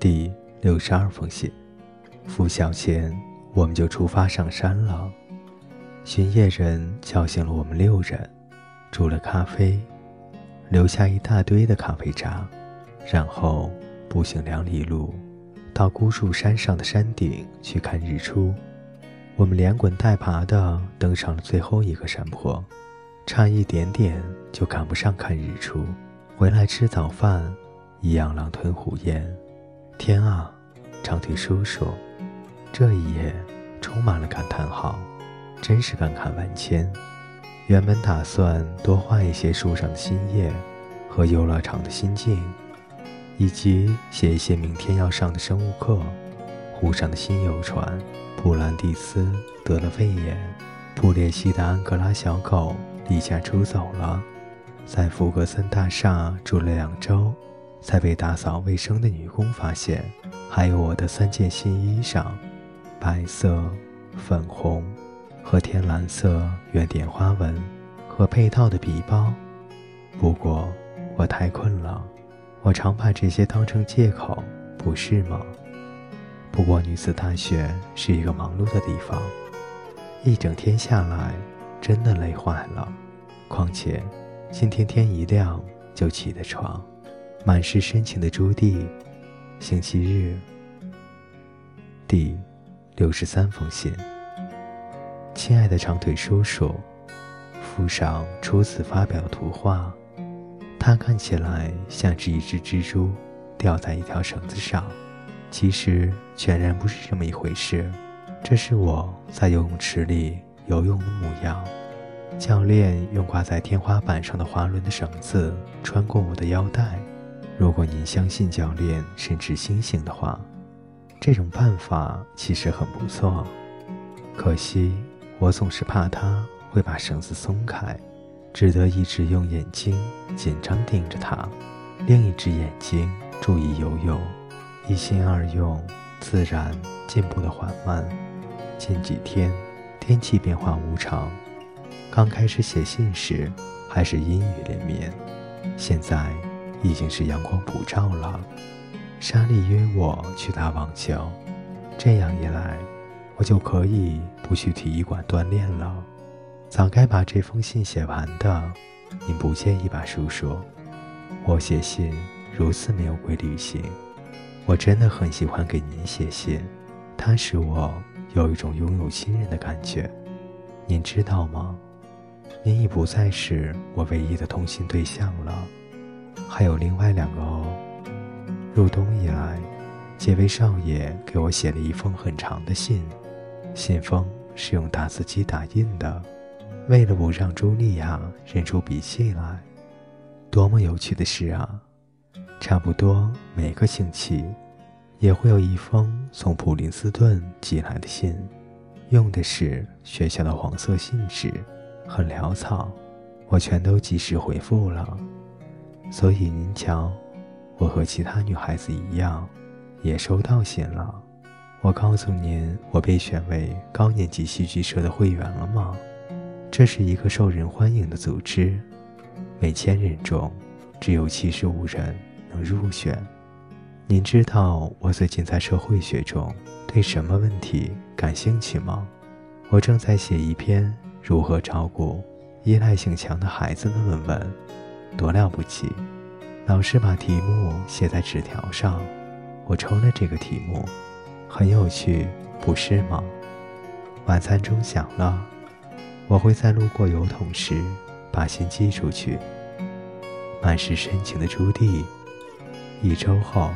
第六十二封信，拂晓前我们就出发上山了。巡夜人叫醒了我们六人，煮了咖啡，留下一大堆的咖啡渣，然后步行两里路，到孤树山上的山顶去看日出。我们连滚带爬地登上了最后一个山坡，差一点点就赶不上看日出。回来吃早饭，一样狼吞虎咽。天啊，长腿叔叔，这一夜充满了感叹号，真是感慨万千。原本打算多画一些树上的新叶和游乐场的新景，以及写一些明天要上的生物课。湖上的新游船普兰蒂斯得了肺炎，布列西的安哥拉小狗离家出走了，在福格森大厦住了两周。才被打扫卫生的女工发现，还有我的三件新衣裳，白色、粉红和天蓝色圆点花纹，和配套的皮包。不过我太困了，我常把这些当成借口，不是吗？不过女子大学是一个忙碌的地方，一整天下来真的累坏了。况且今天天一亮就起的床。满是深情的朱棣，星期日，第六十三封信。亲爱的长腿叔叔，附上初次发表的图画，它看起来像是一只蜘蛛吊在一条绳子上，其实全然不是这么一回事。这是我在游泳池里游泳的模样，教练用挂在天花板上的滑轮的绳子穿过我的腰带。如果您相信教练甚至星星的话，这种办法其实很不错。可惜我总是怕他会把绳子松开，只得一直用眼睛紧张盯着他，另一只眼睛注意游泳，一心二用，自然进步的缓慢。近几天天气变化无常，刚开始写信时还是阴雨连绵，现在。已经是阳光普照了，莎莉约我去打网球，这样一来，我就可以不去体育馆锻炼了。早该把这封信写完的，您不介意吧，叔叔？我写信如此没有规律性，我真的很喜欢给您写信，它使我有一种拥有亲人的感觉。您知道吗？您已不再是我唯一的通信对象了。还有另外两个哦。入冬以来，杰威少爷给我写了一封很长的信，信封是用打字机打印的，为了不让茱莉亚认出笔迹来。多么有趣的事啊！差不多每个星期，也会有一封从普林斯顿寄来的信，用的是学校的黄色信纸，很潦草，我全都及时回复了。所以您瞧，我和其他女孩子一样，也收到信了。我告诉您，我被选为高年级戏剧社的会员了吗？这是一个受人欢迎的组织，每千人中只有七十五人能入选。您知道我最近在社会学中对什么问题感兴趣吗？我正在写一篇如何照顾依赖性强的孩子的论文。多了不起！老师把题目写在纸条上，我抽了这个题目，很有趣，不是吗？晚餐钟响了，我会在路过油桶时把信寄出去。满是深情的朱棣，一周后。